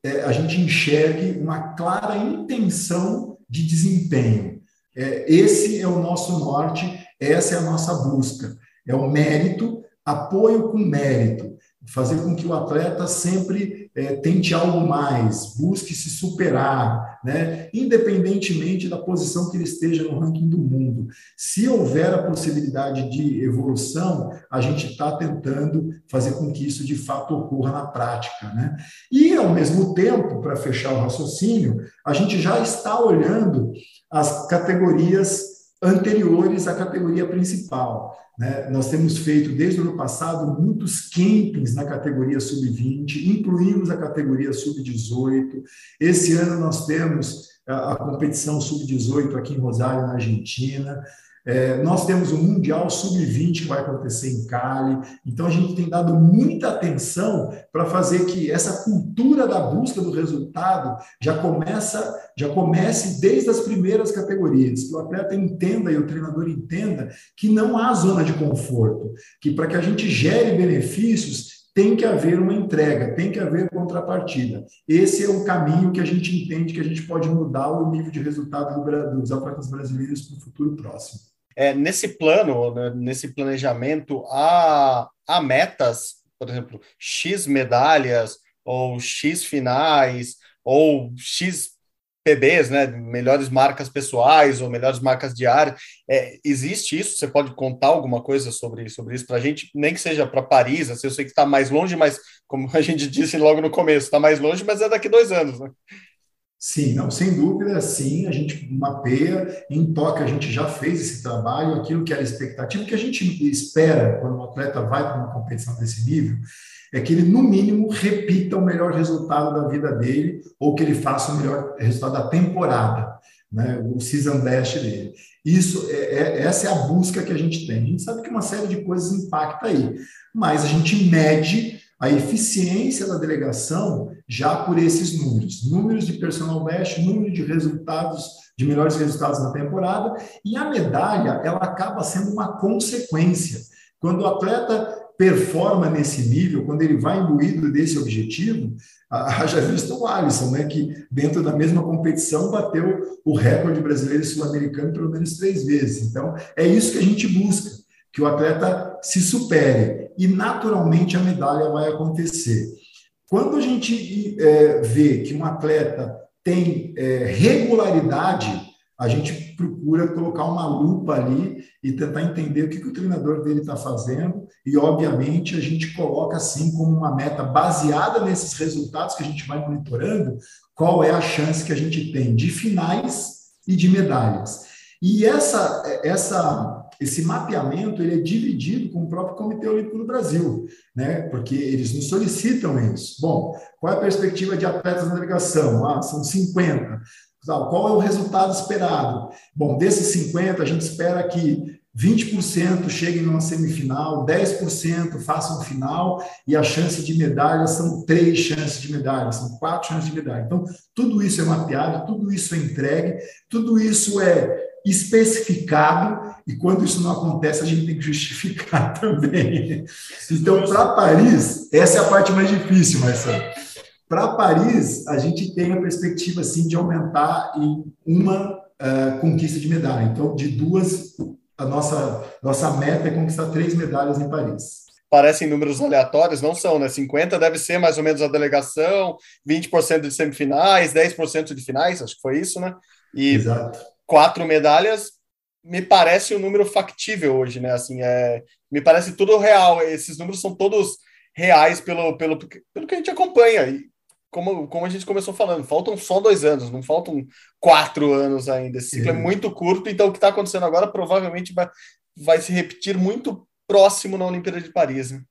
B: é, a gente enxergue uma clara intenção de desempenho. esse é o nosso norte, essa é a nossa busca. É o mérito, apoio com mérito fazer com que o atleta sempre é, tente algo mais, busque se superar, né? independentemente da posição que ele esteja no ranking do mundo. Se houver a possibilidade de evolução, a gente está tentando fazer com que isso de fato ocorra na prática. Né? E, ao mesmo tempo, para fechar o raciocínio, a gente já está olhando as categorias anteriores à categoria principal. Né? Nós temos feito, desde o ano passado, muitos campings na categoria sub-20, incluímos a categoria sub-18. Esse ano nós temos a, a competição sub-18 aqui em Rosário, na Argentina. É, nós temos o Mundial Sub-20 que vai acontecer em Cali. Então, a gente tem dado muita atenção para fazer que essa cultura da busca do resultado já começa, já comece desde as primeiras categorias, que o atleta entenda e o treinador entenda que não há zona de conforto, que para que a gente gere benefícios, tem que haver uma entrega, tem que haver contrapartida. Esse é o caminho que a gente entende que a gente pode mudar o nível de resultado dos atletas brasileiros para o futuro próximo.
A: É, nesse plano, né, nesse planejamento, há, há metas, por exemplo, X medalhas, ou X finais, ou X PBs, né, melhores marcas pessoais ou melhores marcas diárias. É, existe isso? Você pode contar alguma coisa sobre, sobre isso para a gente? Nem que seja para Paris, assim, eu sei que está mais longe, mas como a gente disse logo no começo, está mais longe, mas é daqui dois anos, né?
B: Sim, não, sem dúvida, sim, a gente mapeia, em toque a gente já fez esse trabalho, aquilo que era expectativa, que a gente espera quando o atleta vai para uma competição desse nível, é que ele, no mínimo, repita o melhor resultado da vida dele ou que ele faça o melhor resultado da temporada, né? o season best dele. Isso é, é, essa é a busca que a gente tem. A gente sabe que uma série de coisas impacta aí, mas a gente mede a eficiência da delegação já por esses números, números de personal best, número de resultados, de melhores resultados na temporada, e a medalha ela acaba sendo uma consequência. Quando o atleta performa nesse nível, quando ele vai imbuído desse objetivo, haja visto o Alisson, né, que dentro da mesma competição bateu o recorde brasileiro e sul-americano pelo menos três vezes. Então, é isso que a gente busca, que o atleta se supere. E, naturalmente, a medalha vai acontecer. Quando a gente é, vê que um atleta tem é, regularidade a gente procura colocar uma lupa ali e tentar entender o que, que o treinador dele está fazendo, e obviamente a gente coloca assim como uma meta baseada nesses resultados que a gente vai monitorando, qual é a chance que a gente tem de finais e de medalhas. E essa, essa, esse mapeamento ele é dividido com o próprio Comitê Olímpico do Brasil, né? porque eles nos solicitam isso. Bom, qual é a perspectiva de atletas na delegação? Ah, são 50. Qual é o resultado esperado? Bom, desses 50, a gente espera que 20% cheguem numa semifinal, 10% façam final, e a chance de medalha são três chances de medalha, são quatro chances de medalha. Então, tudo isso é mapeado, tudo isso é entregue, tudo isso é especificado, e quando isso não acontece, a gente tem que justificar também. Então, para Paris, essa é a parte mais difícil, Marcelo. Para Paris, a gente tem a perspectiva assim de aumentar em uma uh, conquista de medalha. Então, de duas, a nossa nossa meta é conquistar três medalhas em Paris.
A: Parecem números aleatórios, não são, né? 50 deve ser mais ou menos a delegação, 20% de semifinais, 10% de finais, acho que foi isso, né? E Exato. Quatro medalhas me parece um número factível hoje, né? Assim, é, me parece tudo real. Esses números são todos reais pelo, pelo, pelo que a gente acompanha. E como, como a gente começou falando, faltam só dois anos, não faltam quatro anos ainda. Esse ciclo é, é muito curto, então o que está acontecendo agora provavelmente vai, vai se repetir muito próximo na Olimpíada de Paris. Né?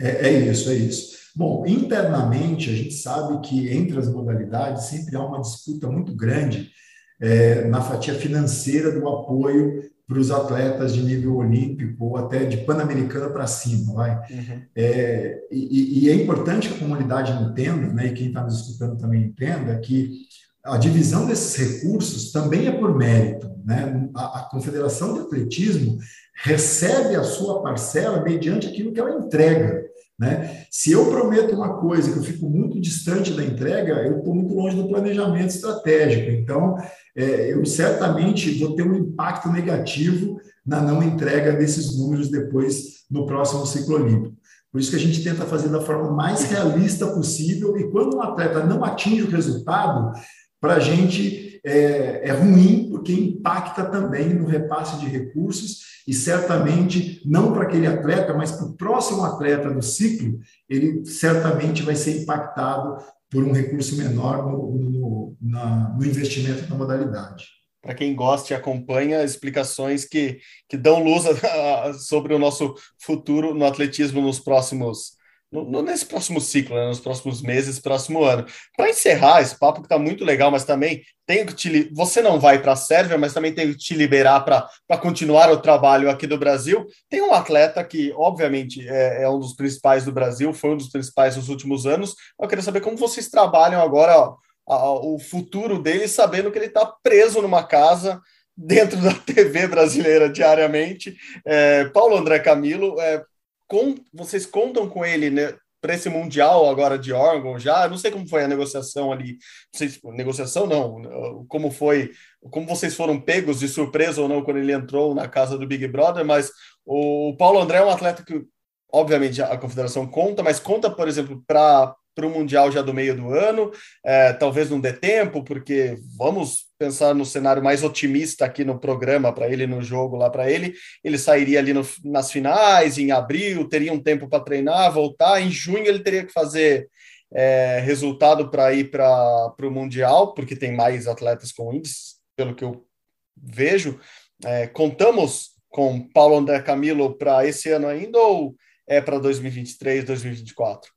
B: É, é isso, é isso. Bom, internamente, a gente sabe que entre as modalidades sempre há uma disputa muito grande é, na fatia financeira do apoio para os atletas de nível olímpico ou até de pan-americana para cima, vai. Uhum. É, e, e, é importante que a comunidade entenda, né, e quem está nos escutando também entenda, que a divisão desses recursos também é por mérito, né? A, a Confederação de Atletismo recebe a sua parcela mediante aquilo que ela entrega. Né? Se eu prometo uma coisa que eu fico muito distante da entrega, eu estou muito longe do planejamento estratégico. Então, é, eu certamente vou ter um impacto negativo na não entrega desses números depois no próximo ciclo olímpico. Por isso que a gente tenta fazer da forma mais realista possível, e quando um atleta não atinge o resultado, para a gente é, é ruim, porque impacta também no repasse de recursos e certamente não para aquele atleta, mas para o próximo atleta do ciclo, ele certamente vai ser impactado por um recurso menor no, no, na, no investimento na modalidade.
A: Para quem gosta e acompanha, explicações que, que dão luz a, a, sobre o nosso futuro no atletismo nos próximos, no, nesse próximo ciclo, né, nos próximos meses, próximo ano. Para encerrar esse papo que está muito legal, mas também tenho que te, você não vai para a Sérvia, mas também tenho que te liberar para continuar o trabalho aqui do Brasil. Tem um atleta que, obviamente, é, é, um dos principais do Brasil, foi um dos principais nos últimos anos. Eu queria saber como vocês trabalham agora ó, o futuro dele, sabendo que ele está preso numa casa dentro da TV brasileira diariamente. É, Paulo André Camilo, é, com, vocês contam com ele né, para esse Mundial agora de órgão já? Não sei como foi a negociação ali. Não sei, negociação não, como foi, como vocês foram pegos de surpresa ou não quando ele entrou na casa do Big Brother, mas o Paulo André é um atleta que, obviamente, a confederação conta, mas conta, por exemplo, para para o Mundial já do meio do ano. É, talvez não dê tempo, porque vamos pensar no cenário mais otimista aqui no programa para ele, no jogo lá para ele. Ele sairia ali no, nas finais, em abril, teria um tempo para treinar, voltar. Em junho ele teria que fazer é, resultado para ir para o Mundial, porque tem mais atletas com índices, pelo que eu vejo. É, contamos com Paulo André Camilo para esse ano ainda ou é para 2023, 2024?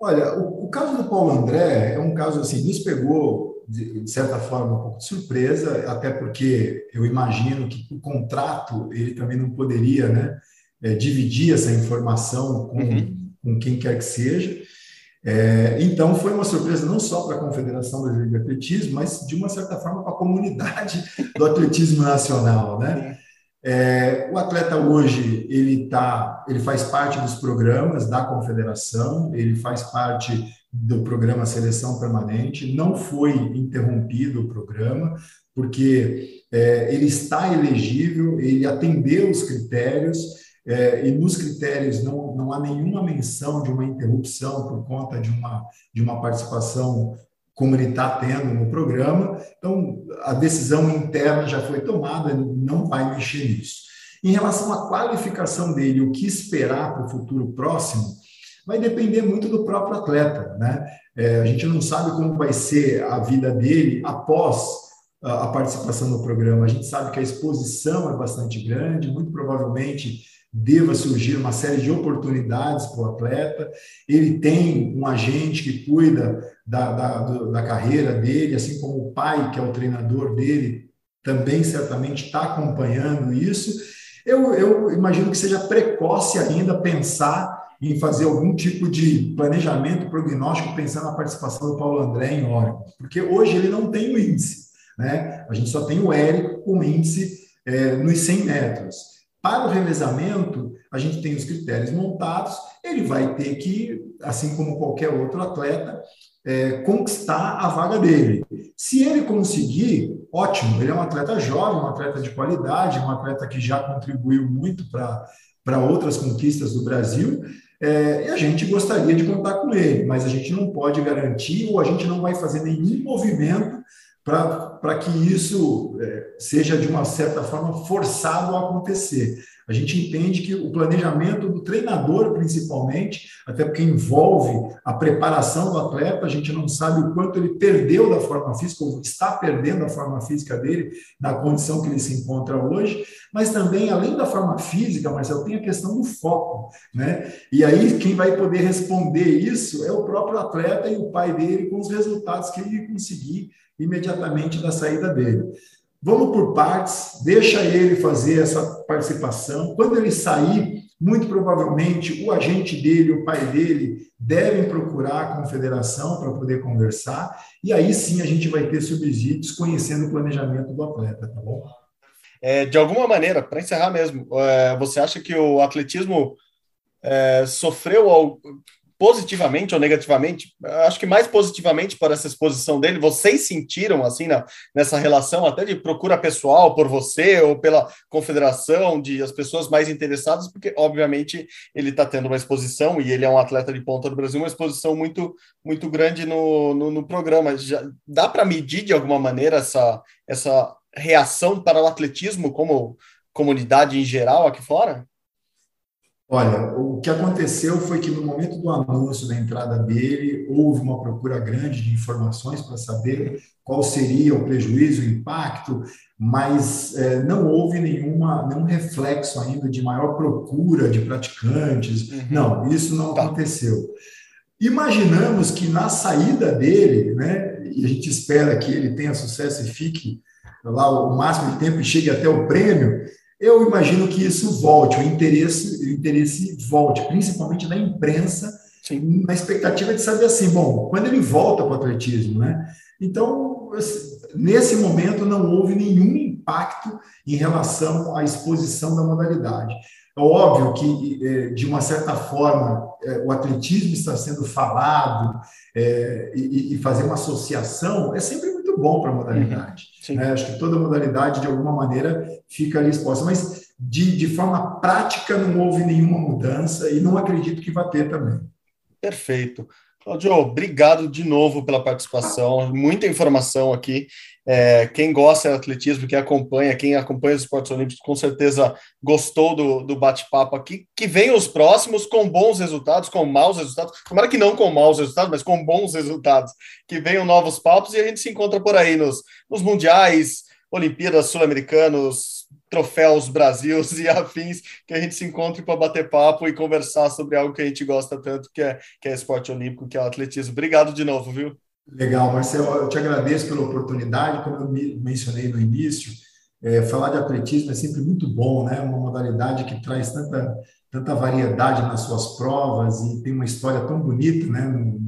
B: Olha, o, o, caso do Paulo André é um caso assim, nos pegou, de, de, certa forma, um pouco de surpresa, até porque eu imagino que o contrato ele também não poderia né, é, dividir essa informação com, uhum. com quem quer que seja. É, então, foi uma surpresa não só para a Confederação Brasileira de Atletismo, mas de uma certa forma para a comunidade do atletismo nacional. Né? É, o atleta hoje ele tá, ele faz parte dos programas da confederação, ele faz parte do programa Seleção Permanente. Não foi interrompido o programa porque é, ele está elegível, ele atendeu os critérios é, e nos critérios não, não há nenhuma menção de uma interrupção por conta de uma, de uma participação como ele está tendo no programa. Então, a decisão interna já foi tomada, não vai mexer nisso. Em relação à qualificação dele, o que esperar para o futuro próximo, vai depender muito do próprio atleta. Né? É, a gente não sabe como vai ser a vida dele após a participação no programa. A gente sabe que a exposição é bastante grande, muito provavelmente deva surgir uma série de oportunidades para o atleta. Ele tem um agente que cuida da, da, da, carreira dele, assim como o pai, que é o treinador dele, também certamente está acompanhando isso. Eu, eu imagino que seja precoce ainda pensar em fazer algum tipo de planejamento prognóstico pensando na participação do Paulo André em órgãos, porque hoje ele não tem o índice, né? A gente só tem o Érico com índice é, nos 100 metros. Para o revezamento, a gente tem os critérios montados, ele vai ter que, assim como qualquer outro atleta, é, conquistar a vaga dele. Se ele conseguir, ótimo, ele é um atleta jovem, um atleta de qualidade, um atleta que já contribuiu muito para outras conquistas do Brasil, é, e a gente gostaria de contar com ele, mas a gente não pode garantir ou a gente não vai fazer nenhum movimento para que isso é, seja, de uma certa forma, forçado a acontecer. A gente entende que o planejamento do treinador, principalmente, até porque envolve a preparação do atleta, a gente não sabe o quanto ele perdeu da forma física, ou está perdendo a forma física dele na condição que ele se encontra hoje, mas também, além da forma física, Marcelo, tem a questão do foco. Né? E aí, quem vai poder responder isso é o próprio atleta e o pai dele, com os resultados que ele conseguir imediatamente da saída dele. Vamos por partes, deixa ele fazer essa participação. Quando ele sair, muito provavelmente o agente dele, o pai dele, devem procurar a confederação para poder conversar, e aí sim a gente vai ter subsídios conhecendo o planejamento do atleta, tá bom?
A: É, de alguma maneira, para encerrar mesmo, é, você acha que o atletismo é, sofreu positivamente ou negativamente, acho que mais positivamente por essa exposição dele, vocês sentiram assim na, nessa relação até de procura pessoal por você ou pela confederação, de as pessoas mais interessadas, porque obviamente ele está tendo uma exposição e ele é um atleta de ponta do Brasil, uma exposição muito muito grande no, no, no programa. Já, dá para medir de alguma maneira essa, essa reação para o atletismo como comunidade em geral aqui fora?
B: Olha, o que aconteceu foi que no momento do anúncio da entrada dele, houve uma procura grande de informações para saber qual seria o prejuízo, o impacto, mas é, não houve nenhuma, nenhum reflexo ainda de maior procura de praticantes. Uhum. Não, isso não tá. aconteceu. Imaginamos que na saída dele, né, e a gente espera que ele tenha sucesso e fique lá o máximo de tempo e chegue até o prêmio, eu imagino que isso volte, o interesse, o interesse volte, principalmente da imprensa, Sim. na expectativa de saber assim, bom, quando ele volta para o atletismo, né? Então, nesse momento não houve nenhum impacto em relação à exposição da modalidade. É óbvio que, é, de uma certa forma, é, o atletismo está sendo falado é, e fazer uma associação é sempre muito bom para a modalidade. Uhum. Né? Acho que toda modalidade, de alguma maneira, fica ali exposta. Mas, de, de forma prática, não houve nenhuma mudança e não acredito que vai ter também.
A: Perfeito. Claudio, obrigado de novo pela participação, muita informação aqui. É, quem gosta de atletismo, quem acompanha, quem acompanha os esportes olímpicos, com certeza gostou do, do bate-papo aqui. Que venham os próximos com bons resultados, com maus resultados. Tomara que não com maus resultados, mas com bons resultados. Que venham novos papos e a gente se encontra por aí nos, nos mundiais, Olimpíadas Sul-Americanos, troféus Brasil e afins, que a gente se encontre para bater papo e conversar sobre algo que a gente gosta tanto, que é, que é esporte olímpico, que é o atletismo. Obrigado de novo, viu?
B: Legal, Marcelo, eu te agradeço pela oportunidade, como eu mencionei no início, é, falar de atletismo é sempre muito bom, né? Uma modalidade que traz tanta, tanta variedade nas suas provas e tem uma história tão bonita, né? No,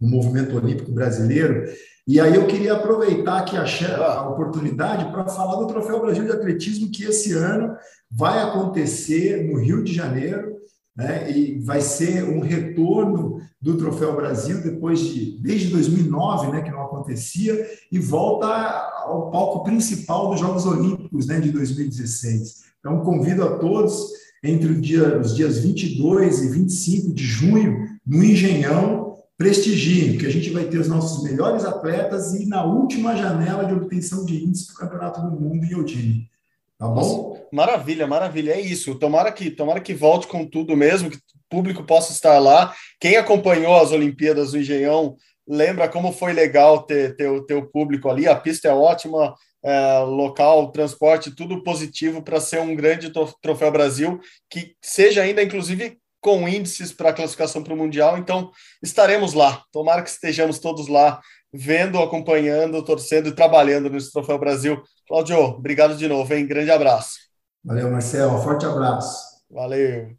B: no movimento olímpico brasileiro. E aí eu queria aproveitar aqui a, a oportunidade para falar do Troféu Brasil de Atletismo, que esse ano vai acontecer no Rio de Janeiro, né? E vai ser um retorno do Troféu Brasil depois de desde 2009, né, que não acontecia, e volta ao palco principal dos Jogos Olímpicos, né, de 2016. Então convido a todos entre dia, os dias 22 e 25 de junho no Engenhão prestigiem, que a gente vai ter os nossos melhores atletas e na última janela de obtenção de índice do Campeonato do Mundo em Eudine. Tá bom?
A: Maravilha, maravilha. É isso. Tomara que, tomara que volte com tudo mesmo, que o público possa estar lá. Quem acompanhou as Olimpíadas do Engenhão lembra como foi legal ter, ter, ter o público ali. A pista é ótima, é, local, transporte, tudo positivo para ser um grande troféu Brasil, que seja ainda, inclusive, com índices para a classificação para o Mundial, então estaremos lá. Tomara que estejamos todos lá, vendo, acompanhando, torcendo e trabalhando nesse Troféu Brasil. Claudio, obrigado de novo, hein? Grande abraço.
B: Valeu, Marcelo. Forte abraço.
A: Valeu.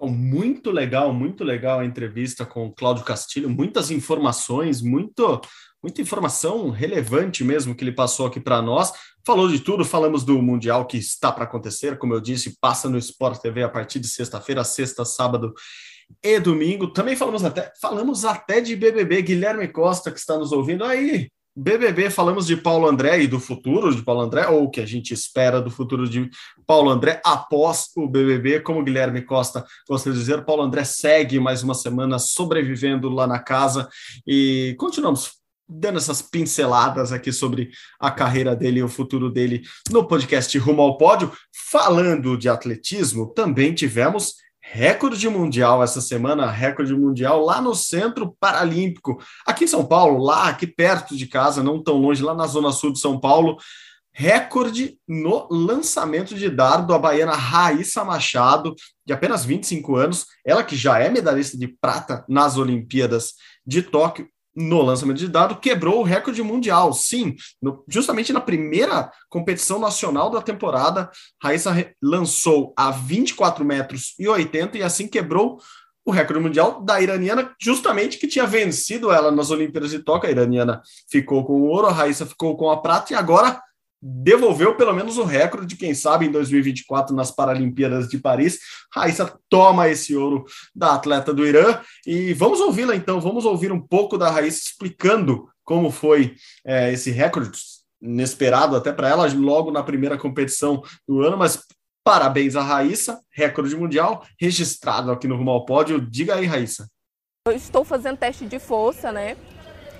A: Muito legal, muito legal a entrevista com o Cláudio Castilho, muitas informações, muito muita informação relevante mesmo que ele passou aqui para nós. Falou de tudo, falamos do Mundial que está para acontecer, como eu disse, passa no Sport TV a partir de sexta-feira, sexta, sábado e domingo. Também falamos até, falamos até de BBB, Guilherme Costa que está nos ouvindo aí. BBB, falamos de Paulo André e do futuro de Paulo André, ou o que a gente espera do futuro de Paulo André após o BBB, como Guilherme Costa gosta de dizer, Paulo André segue mais uma semana sobrevivendo lá na casa e continuamos dando essas pinceladas aqui sobre a carreira dele e o futuro dele no podcast Rumo ao Pódio. Falando de atletismo, também tivemos recorde mundial essa semana, recorde mundial lá no Centro Paralímpico, aqui em São Paulo, lá aqui perto de casa, não tão longe, lá na zona sul de São Paulo. Recorde no lançamento de dardo, a baiana Raíssa Machado, de apenas 25 anos, ela que já é medalhista de prata nas Olimpíadas de Tóquio, no lançamento de dado, quebrou o recorde mundial. Sim, no, justamente na primeira competição nacional da temporada, Raíssa lançou a 24 metros e 80 e assim quebrou o recorde mundial da iraniana, justamente que tinha vencido ela nas Olimpíadas de Tóquio. A iraniana ficou com o ouro, a Raíssa ficou com a prata e agora devolveu pelo menos o recorde de quem sabe em 2024 nas Paralimpíadas de Paris. Raíssa toma esse ouro da atleta do Irã e vamos ouvi-la então, vamos ouvir um pouco da Raíssa explicando como foi é, esse recorde inesperado até para ela logo na primeira competição do ano, mas parabéns a Raíssa, recorde mundial registrado aqui no Rumo ao Pódio. Diga aí, Raíssa.
C: Eu estou fazendo teste de força, né?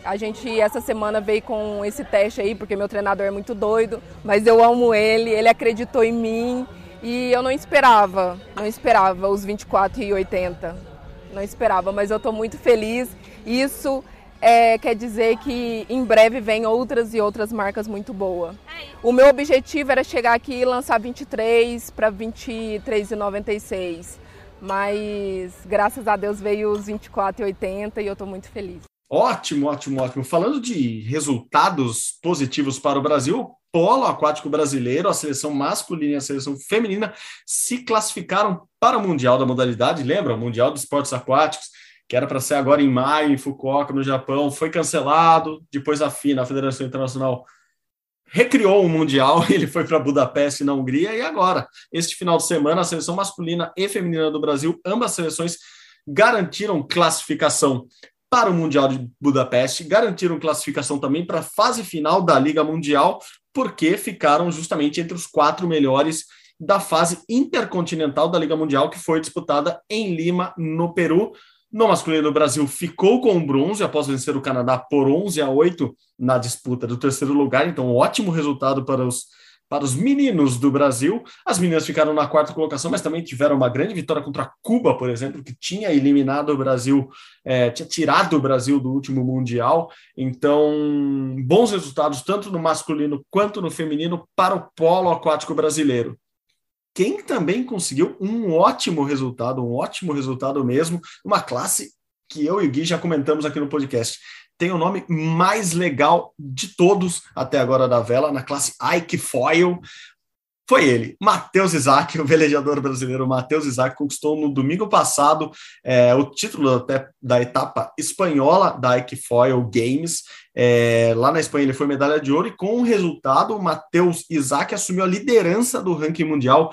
C: A gente essa semana veio com esse teste aí, porque meu treinador é muito doido, mas eu amo ele, ele acreditou em mim E eu não esperava, não esperava os 24 e 80. Não esperava, mas eu estou muito feliz. Isso é, quer dizer que em breve vem outras e outras marcas muito boas. O meu objetivo era chegar aqui e lançar 23 para 23,96. Mas graças a Deus veio os 24,80 e eu estou muito feliz.
A: Ótimo, ótimo, ótimo. Falando de resultados positivos para o Brasil, polo aquático brasileiro, a seleção masculina e a seleção feminina se classificaram para o Mundial da modalidade. Lembra? O Mundial de Esportes Aquáticos que era para ser agora em maio, em Fukuoka, no Japão, foi cancelado. Depois a FINA, a Federação Internacional, recriou o Mundial, ele foi para Budapeste, na Hungria, e agora, este final de semana, a seleção masculina e feminina do Brasil, ambas seleções garantiram classificação para o Mundial de Budapeste, garantiram classificação também para a fase final da Liga Mundial, porque ficaram justamente entre os quatro melhores da fase intercontinental da Liga Mundial, que foi disputada em Lima, no Peru. No masculino, o Brasil ficou com o bronze após vencer o Canadá por 11 a 8 na disputa do terceiro lugar. Então, ótimo resultado para os, para os meninos do Brasil. As meninas ficaram na quarta colocação, mas também tiveram uma grande vitória contra Cuba, por exemplo, que tinha eliminado o Brasil, é, tinha tirado o Brasil do último Mundial. Então, bons resultados tanto no masculino quanto no feminino para o polo aquático brasileiro quem também conseguiu um ótimo resultado, um ótimo resultado mesmo, uma classe que eu e o Gui já comentamos aqui no podcast. Tem o nome mais legal de todos até agora da vela, na classe Ike Foil. Foi ele, Matheus Isaac, o velejador brasileiro Matheus Isaac, conquistou no domingo passado é, o título até da etapa espanhola da Ike Foil Games. É, lá na Espanha ele foi medalha de ouro e com o resultado o Matheus Isaac assumiu a liderança do ranking mundial.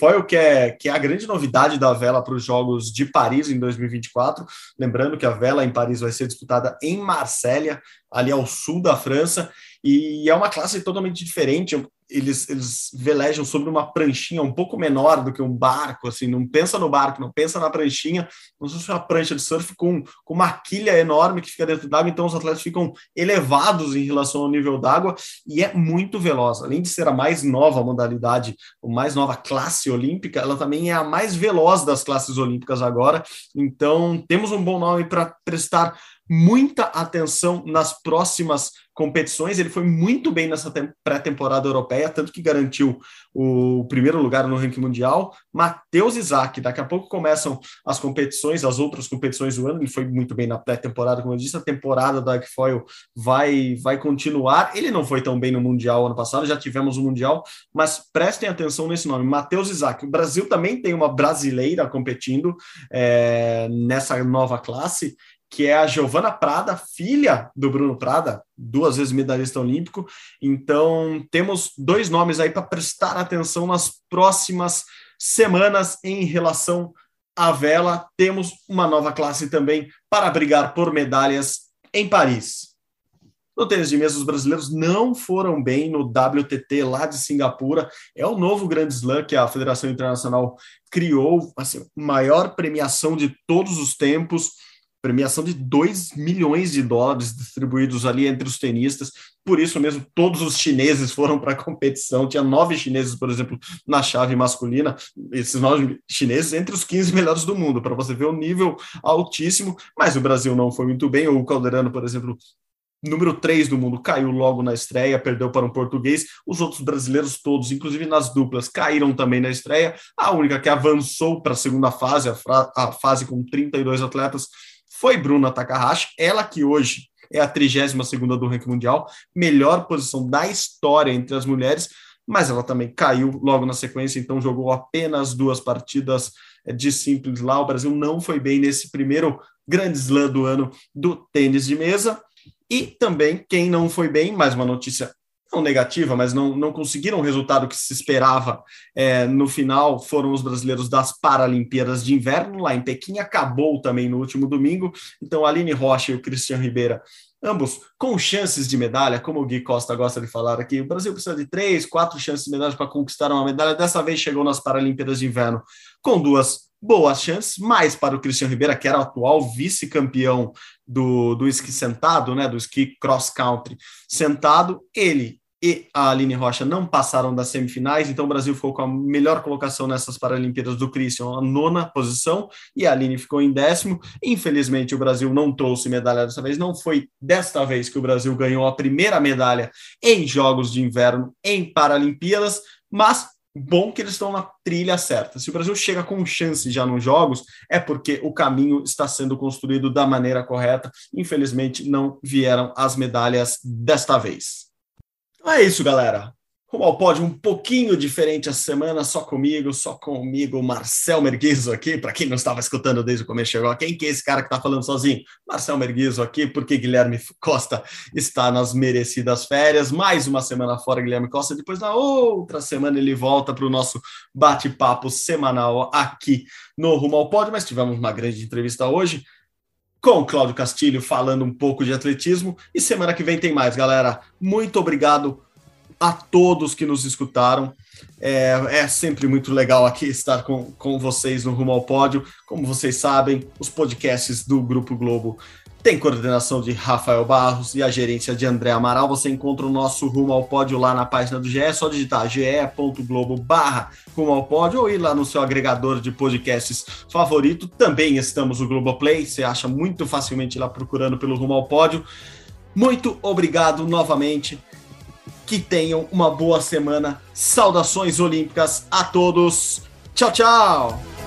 A: Foi o que é, que é a grande novidade da vela para os Jogos de Paris em 2024. Lembrando que a vela em Paris vai ser disputada em Marsella, ali ao sul da França, e é uma classe totalmente diferente eles, eles velejam sobre uma pranchinha um pouco menor do que um barco, assim, não pensa no barco, não pensa na pranchinha, não se uma prancha de surf com, com uma quilha enorme que fica dentro d'água, então os atletas ficam elevados em relação ao nível d'água e é muito veloz. Além de ser a mais nova modalidade, a mais nova classe olímpica, ela também é a mais veloz das classes olímpicas agora, então temos um bom nome para prestar muita atenção nas próximas competições. Ele foi muito bem nessa pré-temporada europeia, tanto que garantiu o primeiro lugar no ranking mundial. Matheus Isaac, daqui a pouco começam as competições, as outras competições do ano. Ele foi muito bem na pré-temporada, como eu disse, a temporada do Foil vai, vai continuar. Ele não foi tão bem no Mundial ano passado, já tivemos o Mundial, mas prestem atenção nesse nome, Matheus Isaac. O Brasil também tem uma brasileira competindo é, nessa nova classe que é a Giovana Prada, filha do Bruno Prada, duas vezes medalhista olímpico. Então, temos dois nomes aí para prestar atenção nas próximas semanas em relação à vela. Temos uma nova classe também para brigar por medalhas em Paris. No tênis de mesa, os brasileiros não foram bem no WTT lá de Singapura. É o novo Grande Slam que a Federação Internacional criou, assim, maior premiação de todos os tempos premiação de 2 milhões de dólares distribuídos ali entre os tenistas. Por isso mesmo, todos os chineses foram para a competição. Tinha nove chineses, por exemplo, na chave masculina. Esses nove chineses entre os 15 melhores do mundo, para você ver o nível altíssimo. Mas o Brasil não foi muito bem. O Calderano, por exemplo, número 3 do mundo, caiu logo na estreia, perdeu para um português. Os outros brasileiros todos, inclusive nas duplas, caíram também na estreia. A única que avançou para a segunda fase, a, a, fase com 32 atletas, foi Bruna Takahashi, ela que hoje é a 32 do ranking mundial, melhor posição da história entre as mulheres, mas ela também caiu logo na sequência, então jogou apenas duas partidas é, de simples lá. O Brasil não foi bem nesse primeiro grande slam do ano do tênis de mesa. E também quem não foi bem, mais uma notícia não negativa, mas não, não conseguiram o resultado que se esperava é, no final, foram os brasileiros das Paralimpíadas de Inverno, lá em Pequim, acabou também no último domingo, então Aline Rocha e o Cristian Ribeira, ambos com chances de medalha, como o Gui Costa gosta de falar aqui, o Brasil precisa de três, quatro chances de medalha para conquistar uma medalha, dessa vez chegou nas Paralimpíadas de Inverno com duas boas chances, mais para o Cristian Ribeira, que era o atual vice-campeão do, do esqui sentado, né, do esqui cross country sentado, ele e a Aline Rocha não passaram das semifinais, então o Brasil ficou com a melhor colocação nessas Paralimpíadas do Christian, a nona posição, e a Aline ficou em décimo. Infelizmente, o Brasil não trouxe medalha dessa vez, não foi desta vez que o Brasil ganhou a primeira medalha em Jogos de Inverno em Paralimpíadas, mas bom que eles estão na trilha certa. Se o Brasil chega com chance já nos jogos, é porque o caminho está sendo construído da maneira correta. Infelizmente, não vieram as medalhas desta vez. É isso, galera. Rumo ao pódio um pouquinho diferente essa semana, só comigo, só comigo, Marcel Merguizo aqui, para quem não estava escutando desde o começo, chegou quem que é esse cara que está falando sozinho? Marcel Merguizo aqui, porque Guilherme Costa está nas merecidas férias, mais uma semana fora Guilherme Costa, depois na outra semana ele volta para o nosso bate-papo semanal aqui no Rumo ao Pódio, mas tivemos uma grande entrevista hoje, com Cláudio Castilho falando um pouco de atletismo. E semana que vem tem mais, galera. Muito obrigado a todos que nos escutaram. É, é, sempre muito legal aqui estar com, com vocês no Rumo ao Pódio. Como vocês sabem, os podcasts do Grupo Globo tem coordenação de Rafael Barros e a gerência de André Amaral. Você encontra o nosso Rumo ao Pódio lá na página do GE, é só digitar ge.globo barra Rumo ao Pódio ou ir lá no seu agregador de podcasts favorito. Também estamos no Globoplay, você acha muito facilmente lá procurando pelo Rumo ao Pódio. Muito obrigado novamente. Que tenham uma boa semana. Saudações olímpicas a todos. Tchau, tchau!